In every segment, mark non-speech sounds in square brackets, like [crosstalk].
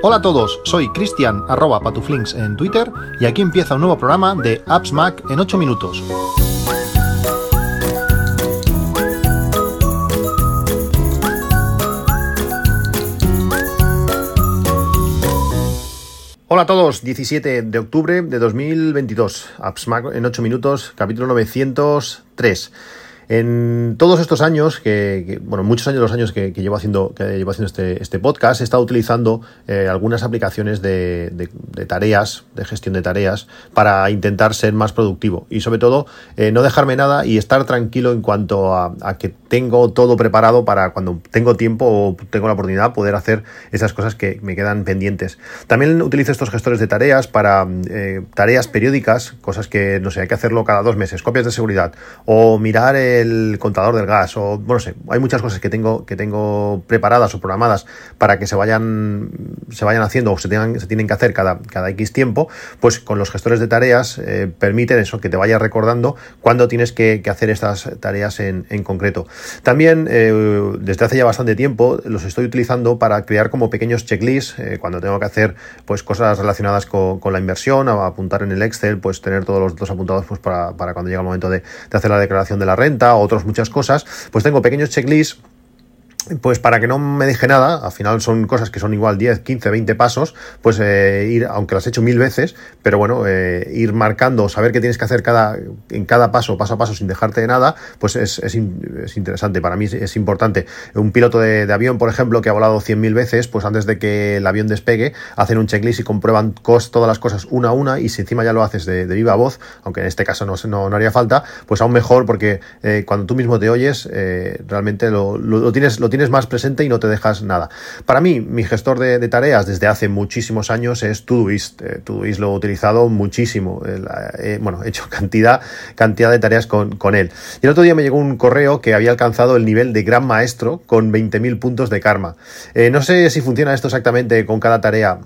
Hola a todos, soy Cristian arroba patuflinks en Twitter y aquí empieza un nuevo programa de Apps Mac en 8 minutos. Hola a todos, 17 de octubre de 2022, Apps Mac en 8 minutos, capítulo 903. En todos estos años, que, bueno, muchos años, los años que, llevo haciendo, que llevo haciendo este, este podcast, he estado utilizando eh, algunas aplicaciones de, tareas, de gestión de tareas, para intentar ser más productivo y sobre todo eh, no dejarme nada y estar tranquilo en cuanto a, que tengo todo preparado para cuando tengo tiempo o tengo la oportunidad poder hacer esas cosas que me quedan pendientes. También utilizo estos gestores de tareas para eh, tareas periódicas, cosas que no sé, hay que hacerlo cada dos meses, copias de seguridad o mirar el contador del gas o bueno, no sé, hay muchas cosas que tengo que tengo preparadas o programadas para que se vayan se vayan haciendo o se tengan se tienen que hacer cada cada X tiempo, pues con los gestores de tareas eh, permiten eso que te vaya recordando cuándo tienes que, hacer estas tareas en, concreto. También eh, desde hace ya bastante tiempo los estoy utilizando para crear como pequeños checklists eh, cuando tengo que hacer pues cosas relacionadas con, la inversión, apuntar en el Excel, pues tener todos los datos apuntados pues para, cuando llega el momento de, de hacer la declaración de la renta otras muchas cosas, pues tengo pequeños checklists pues para que no me deje nada, al final son cosas que son igual 10, 15, 20 pasos, pues eh, ir, aunque las he hecho mil veces, pero bueno, eh, ir marcando, saber qué tienes que hacer cada, en cada paso, paso a paso, sin dejarte de nada, pues es, es, es interesante, para mí es, importante. Un piloto de, avión, por ejemplo, que ha volado 100.000 veces, pues antes de que el avión despegue, hacen un checklist y comprueban todas las cosas una a una, y si encima ya lo haces de, viva voz, aunque en este caso no, no, no haría falta, pues aún mejor, porque eh, cuando tú mismo te oyes, realmente lo, lo tienes tienes más presente y no te dejas nada. Para mí, mi gestor de, tareas desde hace muchísimos años es Todoist. Eh, Todoist lo he utilizado muchísimo. Eh, bueno, he hecho [laughs] cantidad, cantidad de tareas con, con, él. Y el otro día me llegó un correo que había alcanzado el nivel de gran maestro con 20.000 puntos de karma. Eh, no sé si funciona esto exactamente con cada tarea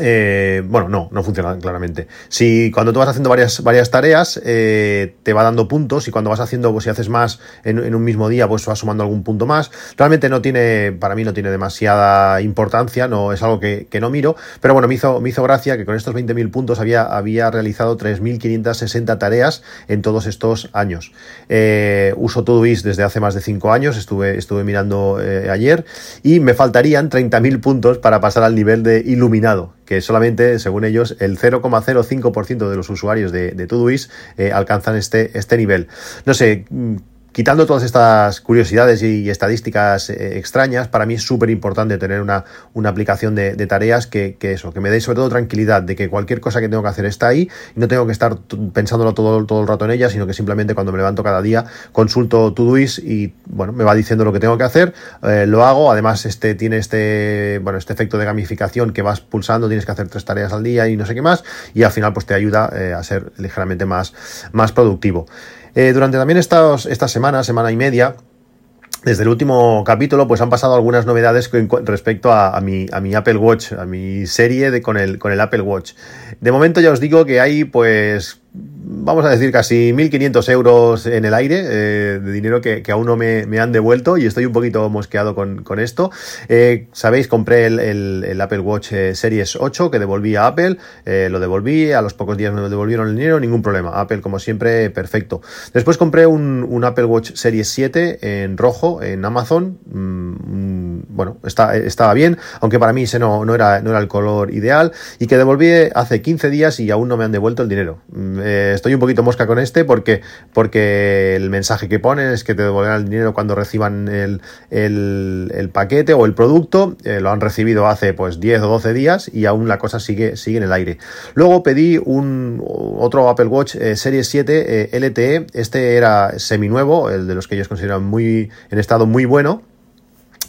eh, bueno, no, no funciona claramente. Si cuando tú vas haciendo varias, varias tareas, eh, te va dando puntos y cuando vas haciendo, pues si haces más en, un mismo día, pues vas sumando algún punto más. Realmente no tiene, para mí no tiene demasiada importancia, no es algo que, no miro, pero bueno, me hizo, me hizo gracia que con estos 20.000 puntos había, había realizado 3.560 tareas en todos estos años. Eh, uso Todoist desde hace más de 5 años, estuve, estuve mirando ayer y me faltarían 30.000 puntos para pasar al nivel de iluminado que solamente, según ellos, el 0,05% de los usuarios de, de eh, alcanzan este, este nivel. No sé, quitando todas estas curiosidades y, estadísticas eh, extrañas, para mí es súper importante tener una, una aplicación de, tareas que, eso, que me dé sobre todo tranquilidad de que cualquier cosa que tengo que hacer está ahí y no tengo que estar pensándolo todo, todo el rato en ella, sino que simplemente cuando me levanto cada día consulto Todoist y bueno, me va diciendo lo que tengo que hacer, eh, lo hago, además este tiene este, bueno, este efecto de gamificación que vas pulsando, tienes que hacer tres tareas al día y no sé qué más, y al final pues te ayuda eh, a ser ligeramente más, más productivo. Eh, durante también estas, esta semana, semana y media, desde el último capítulo, pues han pasado algunas novedades respecto a, mi, a mi Apple Watch, a mi serie de, con, el, con el Apple Watch. De momento ya os digo que hay pues vamos a decir, casi 1.500 euros en el aire eh, de dinero que, aún no me, han devuelto y estoy un poquito mosqueado con, esto. Eh, Sabéis, compré el, Apple Watch eh, Series 8 que devolví a Apple, lo devolví, a los pocos días me devolvieron el dinero, ningún problema. Apple, como siempre, perfecto. Después compré un, Apple Watch Series 7 en rojo en Amazon. Mm, bueno, está, estaba bien, aunque para mí ese no, no, era, no era el color ideal y que devolví hace 15 días y aún no me han devuelto el dinero. Mm, eh, estoy un poquito mosca con este porque, porque el mensaje que ponen es que te devolverán el dinero cuando reciban el, el, paquete o el producto. Eh, lo han recibido hace pues 10 o 12 días y aún la cosa sigue, sigue en el aire. Luego pedí un otro Apple Watch eh, Series 7 LTE. Este era seminuevo, el de los que ellos consideran muy en estado muy bueno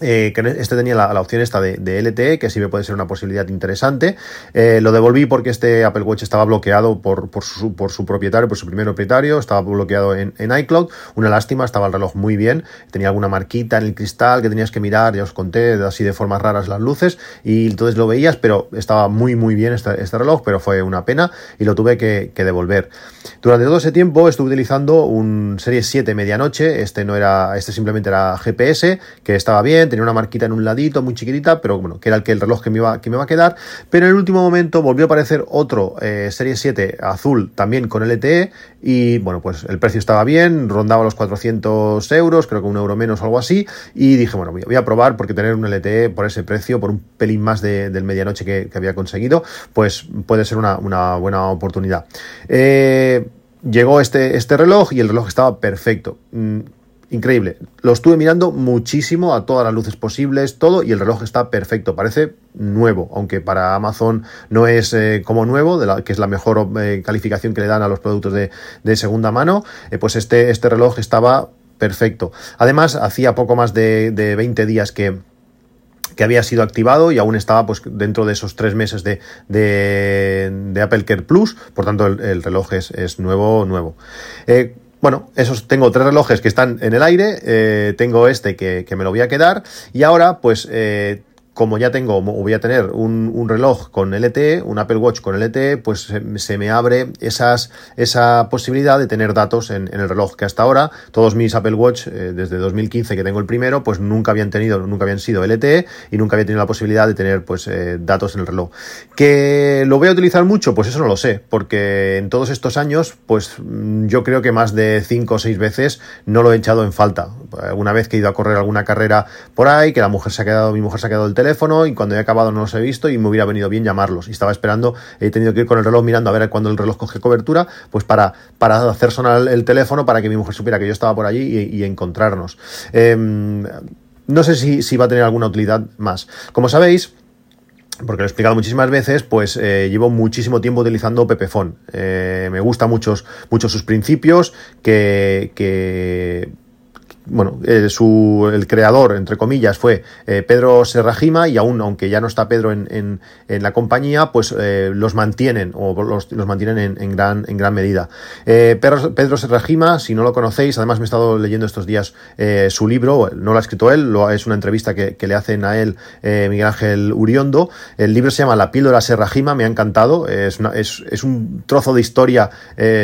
eh, que este tenía la, opción esta de, LTE, que sí me puede ser una posibilidad interesante. Eh, lo devolví porque este Apple Watch estaba bloqueado por, por, su, por su propietario, por su primer propietario, estaba bloqueado en, iCloud. Una lástima, estaba el reloj muy bien, tenía alguna marquita en el cristal que tenías que mirar, ya os conté, así de formas raras las luces, y entonces lo veías, pero estaba muy, muy bien este, este reloj, pero fue una pena y lo tuve que, devolver. Durante todo ese tiempo estuve utilizando un Series 7 medianoche, este no era, este simplemente era GPS, que estaba bien, tenía una marquita en un ladito, muy chiquitita, pero bueno, que era el, que el reloj que me, iba, que me a quedar. Pero en el último momento volvió a aparecer otro eh, Serie 7 azul, también con LTE, y bueno, pues el precio estaba bien, rondaba los 400 euros, creo que un euro menos o algo así, y dije, bueno, voy a probar porque tener un LTE por ese precio, por un pelín más del medianoche que, había conseguido, pues puede ser una, buena oportunidad. Eh, llegó este, este reloj y el reloj estaba perfecto. Mm, increíble. Lo estuve mirando muchísimo a todas las luces posibles, todo, y el reloj está perfecto. Parece nuevo, aunque para Amazon no es eh, como nuevo, de la, que es la mejor eh, calificación que le dan a los productos de, segunda mano, pues este, este reloj estaba perfecto. Además, hacía poco más de, de 20 días que que había sido activado y aún estaba pues dentro de esos tres meses de, Apple Care Plus, por tanto el, reloj es, nuevo, nuevo. Eh, bueno, esos tengo tres relojes que están en el aire, eh, tengo este que, que, me lo voy a quedar y ahora pues eh, como ya tengo, voy a tener un, reloj con LTE, un Apple Watch con LTE, pues se, me abre esa posibilidad de tener datos en, el reloj, que hasta ahora todos mis Apple Watch, eh, desde 2015 que tengo el primero, pues nunca habían tenido, nunca habían sido LTE y nunca había tenido la posibilidad de tener pues eh, datos en el reloj. ¿Que lo voy a utilizar mucho? Pues eso no lo sé, porque en todos estos años, pues mm, yo creo que más de 5 o 6 veces no lo he echado en falta. Una vez que he ido a correr alguna carrera por ahí, que la mujer se ha quedado, mi mujer se ha quedado el teléfono, y cuando he acabado no los he visto y me hubiera venido bien llamarlos. Y estaba esperando, he tenido que ir con el reloj mirando a ver cuando el reloj coge cobertura, pues para, para hacer sonar el teléfono para que mi mujer supiera que yo estaba por allí y, encontrarnos. Em, no sé si, si va a tener alguna utilidad más. Como sabéis, porque lo he explicado muchísimas veces, pues eh, llevo muchísimo tiempo utilizando Pepefon. Eh, me gusta muchos, muchos sus principios, que, que bueno, eh, su, el creador, entre comillas, fue eh, Pedro Serrajima y aún, aunque ya no está Pedro en, en, en la compañía, pues eh, los mantienen o los, los mantienen en, en, gran, en gran medida. Pedro, Pedro, Serrajima, si no lo conocéis, además me he estado leyendo estos días su libro, no lo ha escrito él, lo, es una entrevista que, que le hacen a él Miguel Ángel Uriondo. El libro se llama La píldora Serrajima, me ha encantado, es, una, es, es un trozo de historia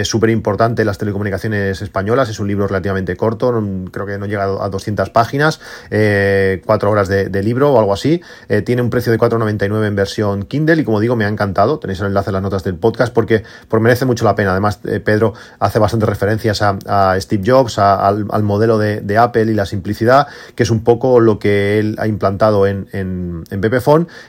súper importante en las telecomunicaciones españolas, es un libro relativamente corto, creo que que no llega a 200 páginas, eh, 4 horas de, libro o algo así. Eh, tiene un precio de 4,99 en versión Kindle y como digo, me ha encantado. Tenéis el enlace en las notas del podcast porque, merece mucho la pena. Además, eh, Pedro hace bastantes referencias a, Steve Jobs, al, modelo de, Apple y la simplicidad, que es un poco lo que él ha implantado en, en, en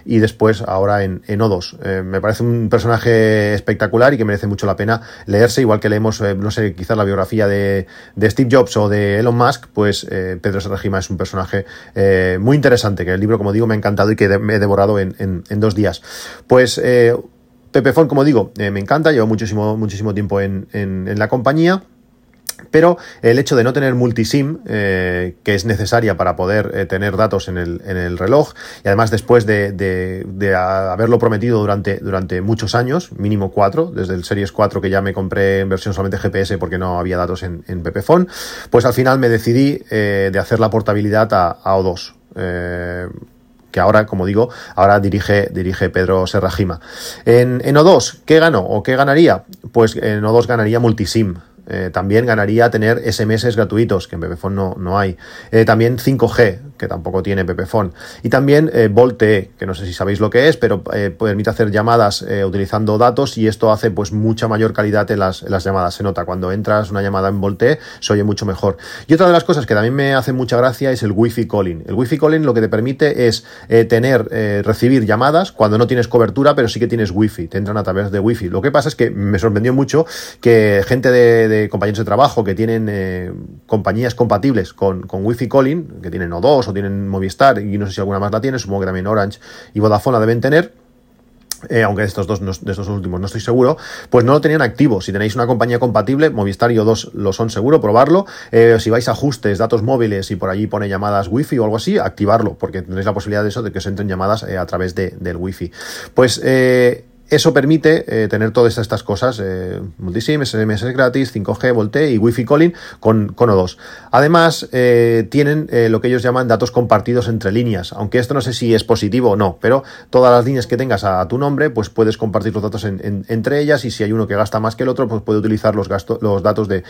y después ahora en, en O2. Eh, me parece un personaje espectacular y que merece mucho la pena leerse, igual que leemos, no sé, quizás la biografía de, de Steve Jobs o de Elon Musk, pues eh, Pedro Serrajima es un personaje eh, muy interesante, que el libro, como digo, me ha encantado y que me he devorado en, dos días. Pues eh, Pepefon, como digo, me encanta, llevo muchísimo, muchísimo tiempo en, en la compañía. Pero el hecho de no tener multisim, eh, que es necesaria para poder eh, tener datos en el, en el, reloj, y además después de, de, haberlo prometido durante, durante muchos años, mínimo cuatro, desde el Series 4 que ya me compré en versión solamente GPS porque no había datos en, en Pepephone, pues al final me decidí eh, de hacer la portabilidad a, O2 que ahora, como digo, ahora dirige, dirige Pedro Serrajima. En, en, O2, ¿qué ganó o qué ganaría? Pues en O2 ganaría multisim. Eh, también ganaría tener SMS gratuitos, que en Pepefon no, no hay. Eh, también 5G, que tampoco tiene Pepefon. Y también eh, VoLTE, que no sé si sabéis lo que es, pero permite hacer llamadas utilizando datos y esto hace pues mucha mayor calidad en las, las, llamadas. Se nota cuando entras una llamada en VoLTE, se oye mucho mejor. Y otra de las cosas que también me hace mucha gracia es el Wi-Fi Calling. El Wi-Fi Calling lo que te permite es tener, recibir llamadas cuando no tienes cobertura, pero sí que tienes Wi-Fi. Te entran a través de Wi-Fi. Lo que pasa es que me sorprendió mucho que gente de compañeros de trabajo que tienen eh, compañías compatibles con, con Wi-Fi Calling, que tienen O2 tienen Movistar y no sé si alguna más la tiene, supongo que también Orange y Vodafone la deben tener. Eh, aunque de estos dos, de estos últimos no estoy seguro, pues no lo tenían activo. Si tenéis una compañía compatible, Movistar y O2 lo son seguro, probarlo. Eh, si vais a ajustes, datos móviles y por allí pone llamadas Wi-Fi o algo así, activarlo, porque tendréis la posibilidad de eso, de que os entren llamadas a través de, del Wi-Fi. Pues eso permite tener todas estas cosas, multisim, SMS gratis, 5G, Volte y Wi-Fi calling con, con O2. Además, tienen lo que ellos llaman datos compartidos entre líneas, aunque esto no sé si es positivo o no, pero todas las líneas que tengas a, tu nombre, pues puedes compartir los datos entre ellas y si hay uno que gasta más que el otro, pues puede utilizar los, los datos de,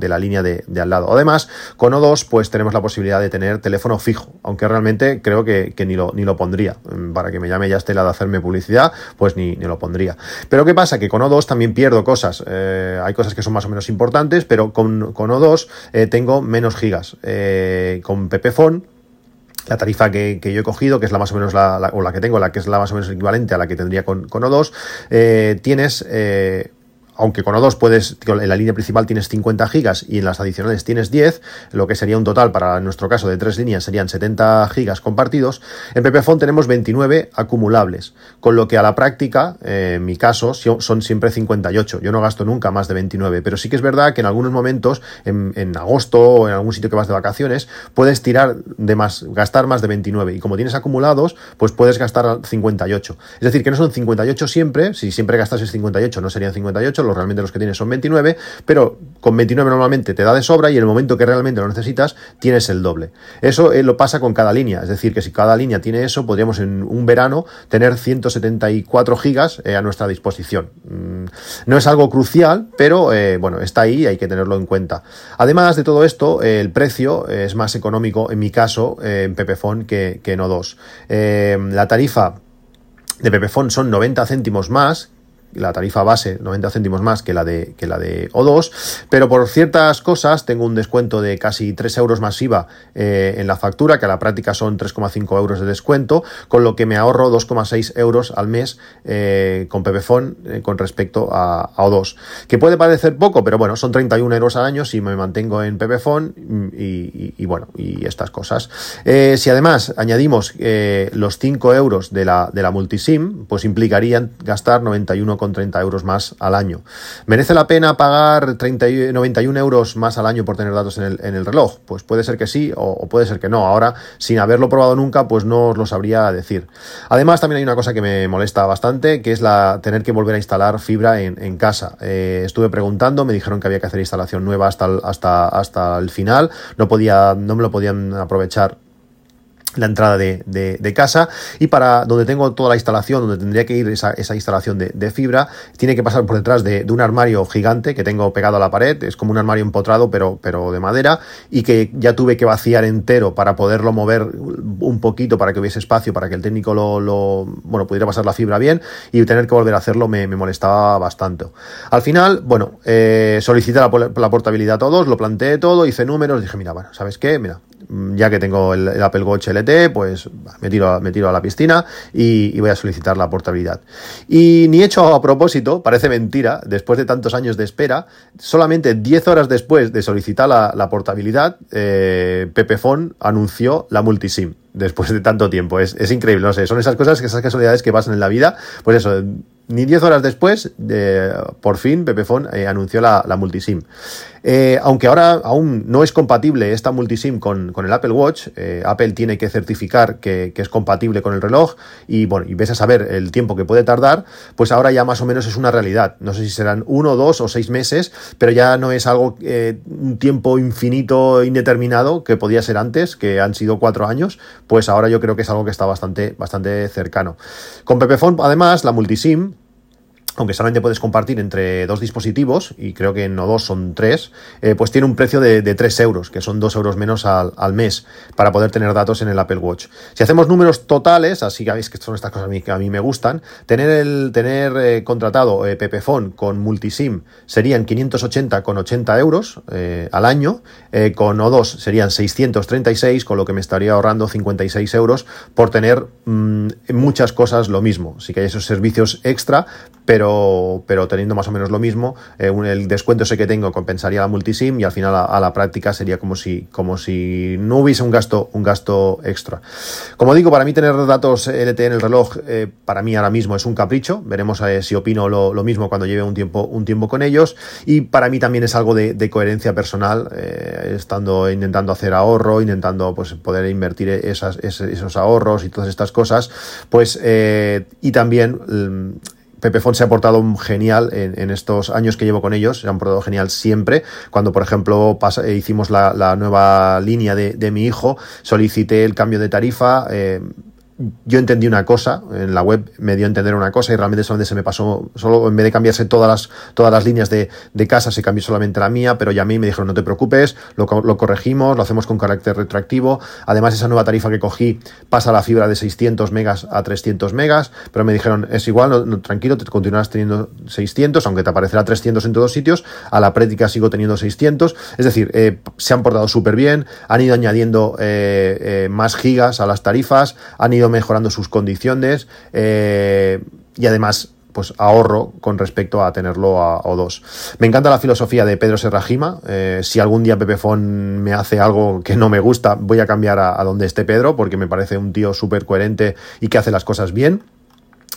la línea de, al lado. Además, con O2, pues tenemos la posibilidad de tener teléfono fijo, aunque realmente creo que, ni, lo, ni lo pondría. Mm, para que me llame ya Estela de hacerme publicidad, pues ni, ni lo pondría. Pero ¿qué pasa? Que con O2 también pierdo cosas. Eh, hay cosas que son más o menos importantes, pero con, con O2 eh, tengo menos gigas. Eh, con Pepefon la tarifa que, yo he cogido, que es la más o menos la, o la que tengo, la que es la más o menos equivalente a la que tendría con, con O2, eh, tienes aunque con O2 puedes, en la línea principal tienes 50 gigas y en las adicionales tienes 10, lo que sería un total para nuestro caso de tres líneas serían 70 gigas compartidos, en Pepephone tenemos 29 acumulables, con lo que a la práctica, eh, en mi caso, son siempre 58. Yo no gasto nunca más de 29, pero sí que es verdad que en algunos momentos, en, agosto o en algún sitio que vas de vacaciones, puedes tirar de más, gastar más de 29 y como tienes acumulados, pues puedes gastar 58. Es decir, que no son 58 siempre, si siempre gastases 58 no serían 58, realmente los que tienes son 29, pero con 29 normalmente te da de sobra y en el momento que realmente lo necesitas tienes el doble. Eso eh, lo pasa con cada línea, es decir, que si cada línea tiene eso, podríamos en un verano tener 174 gigas eh, a nuestra disposición. Mm, no es algo crucial, pero eh, bueno, está ahí y hay que tenerlo en cuenta. Además de todo esto, el precio es más económico en mi caso en Pepefon que, que en O2. la tarifa de Pepefon son 90 céntimos más la tarifa base 90 céntimos más que la de, que la de O2, pero por ciertas cosas tengo un descuento de casi 3 euros masiva eh, en la factura, que a la práctica son 3,5 euros de descuento, con lo que me ahorro 2,6 euros al mes eh, con Pepefon eh, con respecto a, O2. Que puede parecer poco, pero bueno, son 31 euros al año si me mantengo en Pepefon y, y, bueno, y estas cosas. si además añadimos los 5 euros de la, de la multisim, pues implicarían gastar 91 con 30 euros más al año. ¿Merece la pena pagar 30, 91 euros más al año por tener datos en el, reloj? Pues puede ser que sí o, puede ser que no. Ahora, sin haberlo probado nunca, pues no os lo sabría decir. Además, también hay una cosa que me molesta bastante, que es la tener que volver a instalar fibra en, casa. Eh, estuve preguntando, me dijeron que había que hacer instalación nueva hasta hasta, hasta el final. No podía, no me lo podían aprovechar la entrada de, casa y para donde tengo toda la instalación, donde tendría que ir esa, instalación de, fibra, tiene que pasar por detrás de, un armario gigante que tengo pegado a la pared, es como un armario empotrado pero, pero de madera y que ya tuve que vaciar entero para poderlo mover un poquito para que hubiese espacio, para que el técnico lo, bueno, pudiera pasar la fibra bien y tener que volver a hacerlo me, molestaba bastante. Al final, bueno, eh, solicité la, la portabilidad a todos, lo planteé todo, hice números, dije, mira, bueno, ¿sabes qué? Mira, ya que tengo el, Apple Watch LT, pues me tiro, me tiro a la piscina y, voy a solicitar la portabilidad. Y ni hecho a propósito, parece mentira, después de tantos años de espera, solamente 10 horas después de solicitar la, portabilidad, eh, Pepefon anunció la multisim después de tanto tiempo. Es, es, increíble, no sé, son esas cosas, esas casualidades que pasan en la vida. Pues eso, ni 10 horas después, por fin, Pepefon eh, anunció la, multisim. Eh, aunque ahora aún no es compatible esta multisim con, con el Apple Watch, eh, Apple tiene que certificar que, es compatible con el reloj y bueno, y ves a saber el tiempo que puede tardar, pues ahora ya más o menos es una realidad. No sé si serán uno, dos o seis meses, pero ya no es algo, un tiempo infinito, indeterminado, que podía ser antes, que han sido cuatro años, pues ahora yo creo que es algo que está bastante, bastante cercano. Con Pepefon, además, la multisim, aunque solamente puedes compartir entre dos dispositivos, y creo que no dos son tres, eh, pues tiene un precio de, de, 3 euros, que son 2 euros menos al, al, mes, para poder tener datos en el Apple Watch. Si hacemos números totales, así que veis que son estas cosas que a mí me gustan, tener el tener eh, contratado eh, con multisim serían 580,80 euros eh, al año, con O2 serían 636, con lo que me estaría ahorrando 56 euros por tener mm, muchas cosas lo mismo. Sí que hay esos servicios extra, pero, pero teniendo más o menos lo mismo, eh, el descuento ese que tengo compensaría la multisim y al final a, la práctica sería como si, como si no hubiese un gasto, un gasto extra. Como digo, para mí tener datos LT en el reloj, eh, para mí ahora mismo es un capricho. Veremos eh, si opino lo, lo, mismo cuando lleve un tiempo, un tiempo con ellos. Y para mí también es algo de, coherencia personal, estando intentando hacer ahorro, intentando pues, poder invertir esas, esos ahorros y todas estas cosas. Pues, y también Pepephone se ha portado genial en, estos años que llevo con ellos, se han portado genial siempre. Cuando, por ejemplo, hicimos la, nueva línea de, de, mi hijo, solicité el cambio de tarifa. Eh, yo entendí una cosa, en la web me dio a entender una cosa y realmente donde se me pasó, solo en vez de cambiarse todas las, todas las líneas de, de casa, se cambió solamente la mía, pero ya a mí me dijeron no te preocupes, lo, lo, corregimos, lo hacemos con carácter retroactivo, además esa nueva tarifa que cogí pasa la fibra de 600 megas a 300 megas, pero me dijeron es igual, tranquilo, te continuarás teniendo 600, aunque te aparecerá 300 en todos sitios, a la práctica sigo teniendo 600, es decir, eh, se han portado súper bien, han ido añadiendo eh, eh, más gigas a las tarifas, han ido mejorando sus condiciones eh, y además pues ahorro con respecto a tenerlo a O2. Me encanta la filosofía de Pedro Serrajima. Eh, si algún día Pepefon me hace algo que no me gusta, voy a cambiar a, a donde esté Pedro, porque me parece un tío súper coherente y que hace las cosas bien.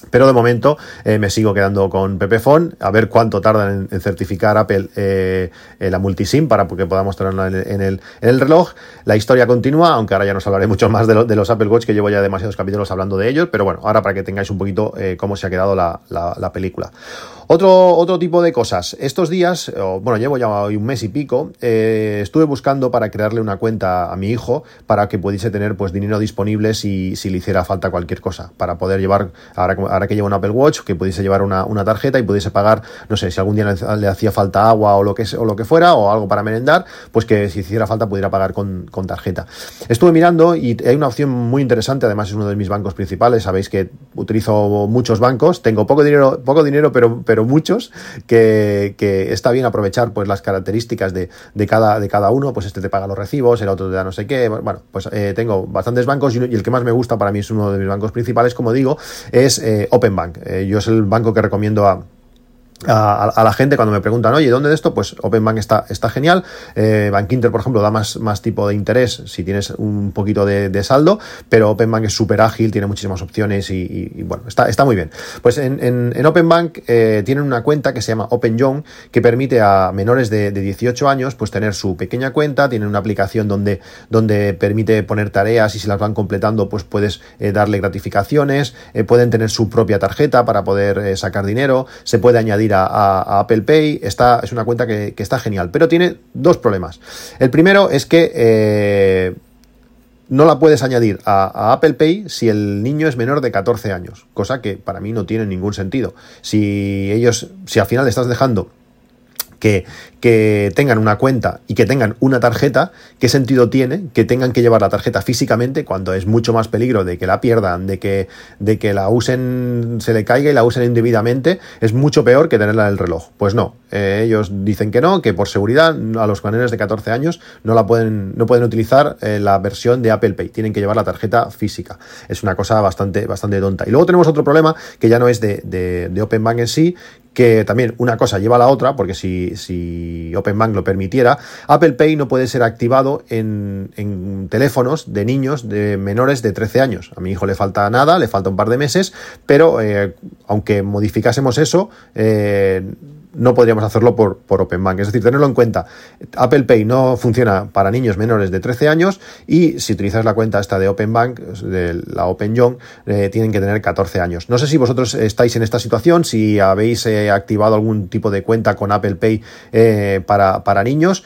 Pero de momento eh, me sigo quedando con Pepephone, a ver cuánto tardan en, certificar Apple eh, eh, la multisim para que podamos tenerla en el, reloj. La historia continúa, aunque ahora ya nos hablaré mucho más de, los Apple Watch, que llevo ya demasiados capítulos hablando de ellos, pero bueno, ahora para que tengáis un poquito cómo se ha quedado la, la película. Otro, otro tipo de cosas. Estos días, bueno, llevo ya un mes y pico, estuve buscando para crearle una cuenta a mi hijo para que pudiese tener pues dinero disponible si, si le hiciera falta cualquier cosa. Para poder llevar, ahora, ahora que lleva un Apple Watch, que pudiese llevar una, una, tarjeta y pudiese pagar, no sé, si algún día le, hacía falta agua o lo, que, o lo que fuera, o algo para merendar, pues que si hiciera falta pudiera pagar con, con tarjeta. Estuve mirando y hay una opción muy interesante, además es uno de mis bancos principales, sabéis que utilizo muchos bancos, tengo poco dinero, poco dinero, pero pero muchos, que, está bien aprovechar pues las características de, cada, de cada uno, pues este te paga los recibos, el otro te da no sé qué, bueno, pues eh, tengo bastantes bancos y, el que más me gusta para mí es uno de mis bancos principales, como digo, es eh, Open Bank. Eh, yo es el banco que recomiendo a a, la gente cuando me preguntan, oye, ¿dónde de esto? Pues OpenBank está, está genial. Eh, Bank por ejemplo, da más, más tipo de interés si tienes un poquito de, saldo, pero OpenBank es súper ágil, tiene muchísimas opciones y, bueno, está, está muy bien. Pues en, en, OpenBank eh, tienen una cuenta que se llama OpenYoung que permite a menores de, 18 años pues tener su pequeña cuenta, tienen una aplicación donde, donde permite poner tareas y si las van completando pues puedes eh, darle gratificaciones, eh, pueden tener su propia tarjeta para poder sacar dinero, se puede añadir a, Apple Pay, está, es una cuenta que, está genial, pero tiene dos problemas. El primero es que eh, no la puedes añadir a, Apple Pay si el niño es menor de 14 años, cosa que para mí no tiene ningún sentido. Si ellos, si al final estás dejando que, tengan una cuenta y que tengan una tarjeta, ¿qué sentido tiene que tengan que llevar la tarjeta físicamente cuando es mucho más peligro de que la pierdan, de que, de que la usen, se le caiga y la usen indebidamente? Es mucho peor que tenerla en el reloj. Pues no, eh, ellos dicen que no, que por seguridad a los menores de 14 años no la pueden, no pueden utilizar eh, la versión de Apple Pay, tienen que llevar la tarjeta física. Es una cosa bastante, bastante tonta. Y luego tenemos otro problema que ya no es de, de, de Open Bank en sí, que también una cosa lleva a la otra, porque si, si Open Bank lo permitiera, Apple Pay no puede ser activado en, en, teléfonos de niños de menores de 13 años. A mi hijo le falta nada, le falta un par de meses, pero eh, aunque modificásemos eso, eh, no podríamos hacerlo por, por Open Bank. Es decir, tenerlo en cuenta. Apple Pay no funciona para niños menores de 13 años y si utilizas la cuenta esta de Open Bank, de la Open Young, eh, tienen que tener 14 años. No sé si vosotros estáis en esta situación, si habéis eh, activado algún tipo de cuenta con Apple Pay eh, para, para niños.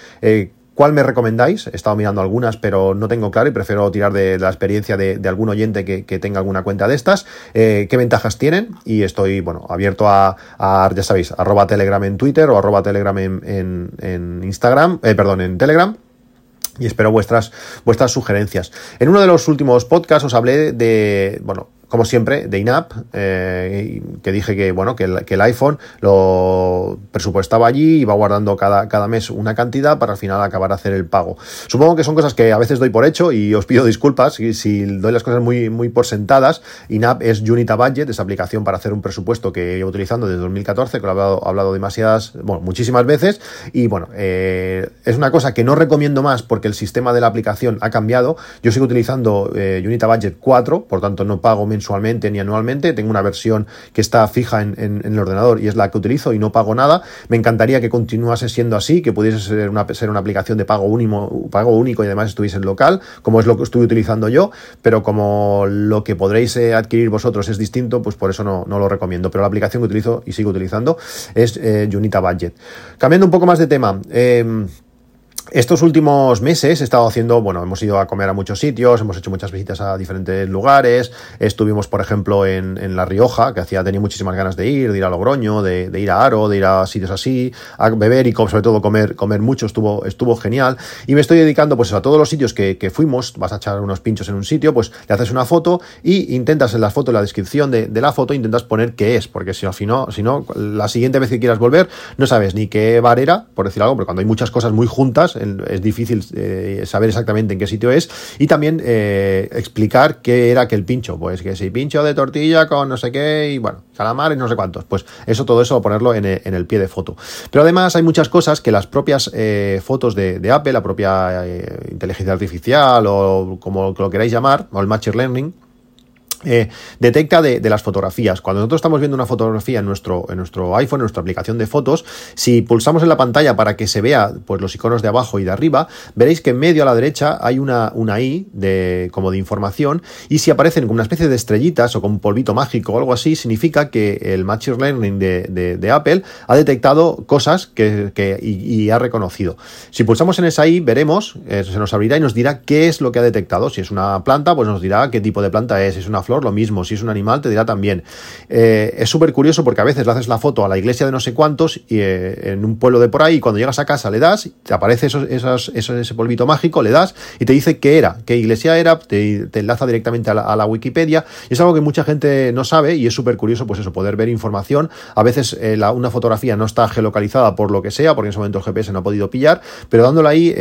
¿Cuál me recomendáis? He estado mirando algunas, pero no tengo claro y prefiero tirar de, la experiencia de, algún oyente que, tenga alguna cuenta de estas. Eh, ¿Qué ventajas tienen? Y estoy, bueno, abierto a, ya sabéis, arroba Telegram en Twitter o arroba Telegram en, Instagram, eh, perdón, en Telegram y espero vuestras, vuestras sugerencias. En uno de los últimos podcasts os hablé de, bueno, como siempre, de INAP, eh, que dije que, bueno, que el, iPhone lo presupuestaba allí y va guardando cada, cada mes una cantidad para al final acabar a hacer el pago. Supongo que son cosas que a veces doy por hecho y os pido disculpas si, si doy las cosas muy, muy por sentadas. INAP es Unita Budget, esa aplicación para hacer un presupuesto que llevo utilizando desde 2014, que lo he hablado, hablado demasiadas, bueno, muchísimas veces. Y bueno, eh, es una cosa que no recomiendo más porque el sistema de la aplicación ha cambiado. Yo sigo utilizando eh, Unita Budget 4, por tanto no pago menos mensualmente ni anualmente, tengo una versión que está fija en, el ordenador y es la que utilizo y no pago nada. Me encantaría que continuase siendo así, que pudiese ser una, ser una aplicación de pago único, pago único y además estuviese en local, como es lo que estoy utilizando yo, pero como lo que podréis eh, adquirir vosotros es distinto, pues por eso no, no, lo recomiendo. Pero la aplicación que utilizo y sigo utilizando es eh, Unita Budget. Cambiando un poco más de tema. Eh, estos últimos meses he estado haciendo, bueno, hemos ido a comer a muchos sitios, hemos hecho muchas visitas a diferentes lugares. Estuvimos, por ejemplo, en, La Rioja, que hacía, tenía muchísimas ganas de ir, de ir a Logroño, de, ir a Aro, de ir a sitios así, a beber y sobre todo comer, comer mucho, estuvo, estuvo genial. Y me estoy dedicando pues a todos los sitios que, fuimos, vas a echar unos pinchos en un sitio, pues le haces una foto y intentas en la foto, en la descripción de, la foto, intentas poner qué es, porque si, si no, si no, la siguiente vez que quieras volver, no sabes ni qué bar era, por decir algo, porque cuando hay muchas cosas muy juntas, es difícil eh, saber exactamente en qué sitio es. Y también eh, explicar qué era aquel pincho, pues que si pincho de tortilla con no sé qué y bueno, calamares no sé cuántos, pues eso todo eso ponerlo en el, pie de foto. Pero además hay muchas cosas que las propias eh, fotos de, de, Apple, la propia inteligencia artificial o como lo queráis llamar, o el Machine Learning, eh, detecta de, las fotografías. Cuando nosotros estamos viendo una fotografía en nuestro, en nuestro iPhone, en nuestra aplicación de fotos, si pulsamos en la pantalla para que se vea pues, los iconos de abajo y de arriba, veréis que en medio a la derecha hay una, una I de, como de información y si aparecen como una especie de estrellitas o con un polvito mágico o algo así, significa que el Machine Learning de, de, Apple ha detectado cosas que, que y, ha reconocido. Si pulsamos en esa I, veremos, eh, se nos abrirá y nos dirá qué es lo que ha detectado. Si es una planta, pues nos dirá qué tipo de planta es. Si es una lo mismo. Si es un animal, te dirá también. Eh, es súper curioso porque a veces le haces la foto a la iglesia de no sé cuántos y eh, en un pueblo de por ahí, y cuando llegas a casa le das, te aparece ese polvito mágico, le das y te dice qué era, qué iglesia era, te, enlaza directamente a la, Wikipedia. Y es algo que mucha gente no sabe y es súper curioso, pues eso, poder ver información. A veces eh, una fotografía no está geolocalizada por lo que sea, porque en ese momento el GPS no ha podido pillar, pero dándole ahí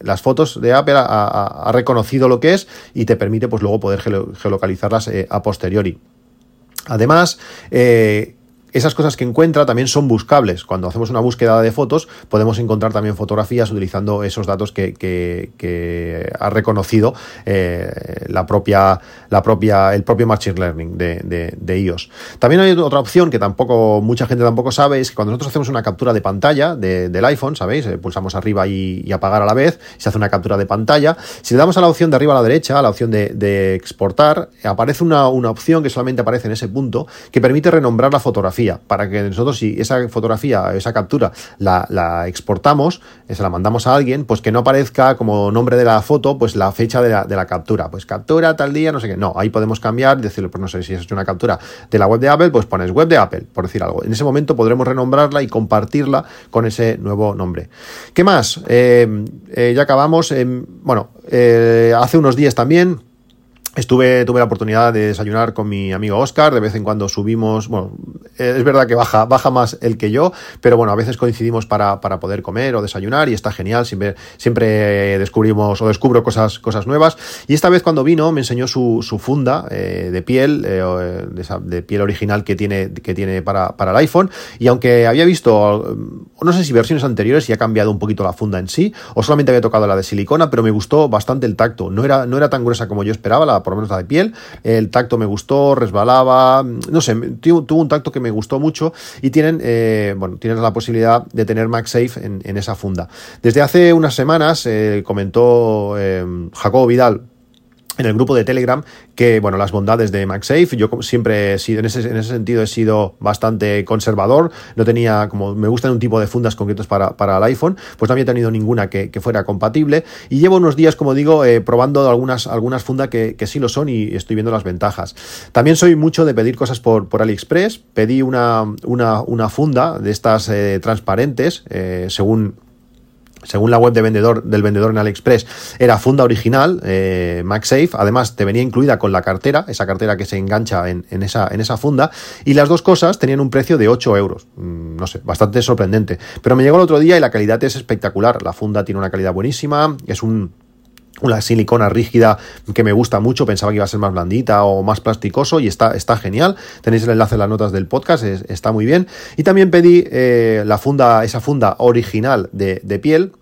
las fotos de Apple ha, ha, reconocido lo que es y te permite pues luego poder geolocalizar eh, a posteriori. Además, eh, esas cosas que encuentra también son buscables. Cuando hacemos una búsqueda de fotos, podemos encontrar también fotografías utilizando esos datos que, ha reconocido eh, la propia, la propia, el propio Machine Learning de, iOS. También hay otra opción que tampoco mucha gente tampoco sabe, es que cuando nosotros hacemos una captura de pantalla del iPhone, ¿sabéis? Eh, pulsamos arriba y, apagar a la vez, se hace una captura de pantalla. Si le damos a la opción de arriba a la derecha, a la opción de, exportar, aparece una opción que solamente aparece en ese punto, que permite renombrar la fotografía para que nosotros si esa fotografía, esa captura la, exportamos, eh, se la mandamos a alguien, pues que no aparezca como nombre de la foto, pues la fecha de la, captura, pues captura tal día, no sé qué, no, ahí podemos cambiar, decirle, pues no sé si es una captura de la web de Apple, pues pones web de Apple, por decir algo. En ese momento podremos renombrarla y compartirla con ese nuevo nombre. ¿Qué más? Eh, eh, ya acabamos, bueno, hace unos días también, Estuve, tuve la oportunidad de desayunar con mi amigo Oscar, de vez en cuando subimos, bueno, es verdad que baja, baja más él que yo, pero bueno, a veces coincidimos para, para poder comer o desayunar y está genial, siempre, siempre descubrimos o descubro cosas, cosas nuevas. Y esta vez cuando vino me enseñó su, su funda eh, de piel, eh, de, piel original que tiene, que tiene para, para el iPhone, y aunque había visto, no sé si versiones anteriores y ha cambiado un poquito la funda en sí, o solamente había tocado la de silicona, pero me gustó bastante el tacto, no era, no era tan gruesa como yo esperaba, por lo menos la de piel. El tacto me gustó, resbalaba, no sé, tuvo un tacto que me gustó mucho y tienen, eh, bueno, tienen la posibilidad de tener MagSafe en, en esa funda. Desde hace unas semanas eh, comentó eh, Jacobo Vidal, en el grupo de Telegram que, bueno, las bondades de MagSafe, yo siempre he sido, en ese, en ese sentido he sido bastante conservador, no tenía, como me gustan un tipo de fundas concretos para, para el iPhone, pues no había tenido ninguna que, fuera compatible. Y llevo unos días, como digo, eh, probando algunas, algunas fundas que, sí lo son y estoy viendo las ventajas. También soy mucho de pedir cosas por, por AliExpress, pedí una, una, una funda de estas eh, transparentes, eh, según según la web del vendedor en AliExpress, era funda original, eh, MagSafe. Además, te venía incluida con la cartera, esa cartera que se engancha en, esa, en esa funda. Y las dos cosas tenían un precio de 8 euros. Mm, no sé, bastante sorprendente. Pero me llegó el otro día y la calidad es espectacular. La funda tiene una calidad buenísima. Es un una silicona rígida que me gusta mucho, pensaba que iba a ser más blandita o más plasticoso y está, está genial. Tenéis el enlace en las notas del podcast, está muy bien. Y también pedí eh, la funda, esa funda original de, de piel,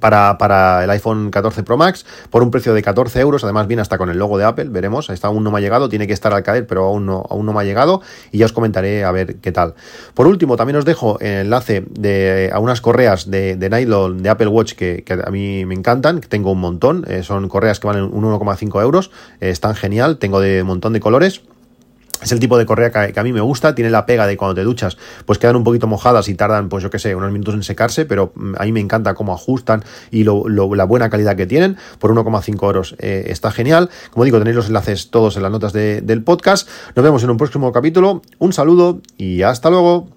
para, para, el iPhone 14 Pro Max por un precio de 14 euros. Además, viene hasta con el logo de Apple. Veremos. Está aún no me ha llegado. Tiene que estar al caer, pero aún no, aún no me ha llegado. Y ya os comentaré a ver qué tal. Por último, también os dejo el enlace de, a unas correas de, de nylon de Apple Watch que, que, a mí me encantan. Tengo un montón. Eh, son correas que valen un 1,5 euros. Eh, están genial. Tengo de montón de colores. Es el tipo de correa que, a mí me gusta, tiene la pega de cuando te duchas, pues quedan un poquito mojadas y tardan, pues yo qué sé, unos minutos en secarse, pero mm, a mí me encanta cómo ajustan y la buena calidad que tienen. Por 1,5 euros eh, está genial. Como digo, tenéis los enlaces todos en las notas del podcast. Nos vemos en un próximo capítulo. Un saludo y hasta luego.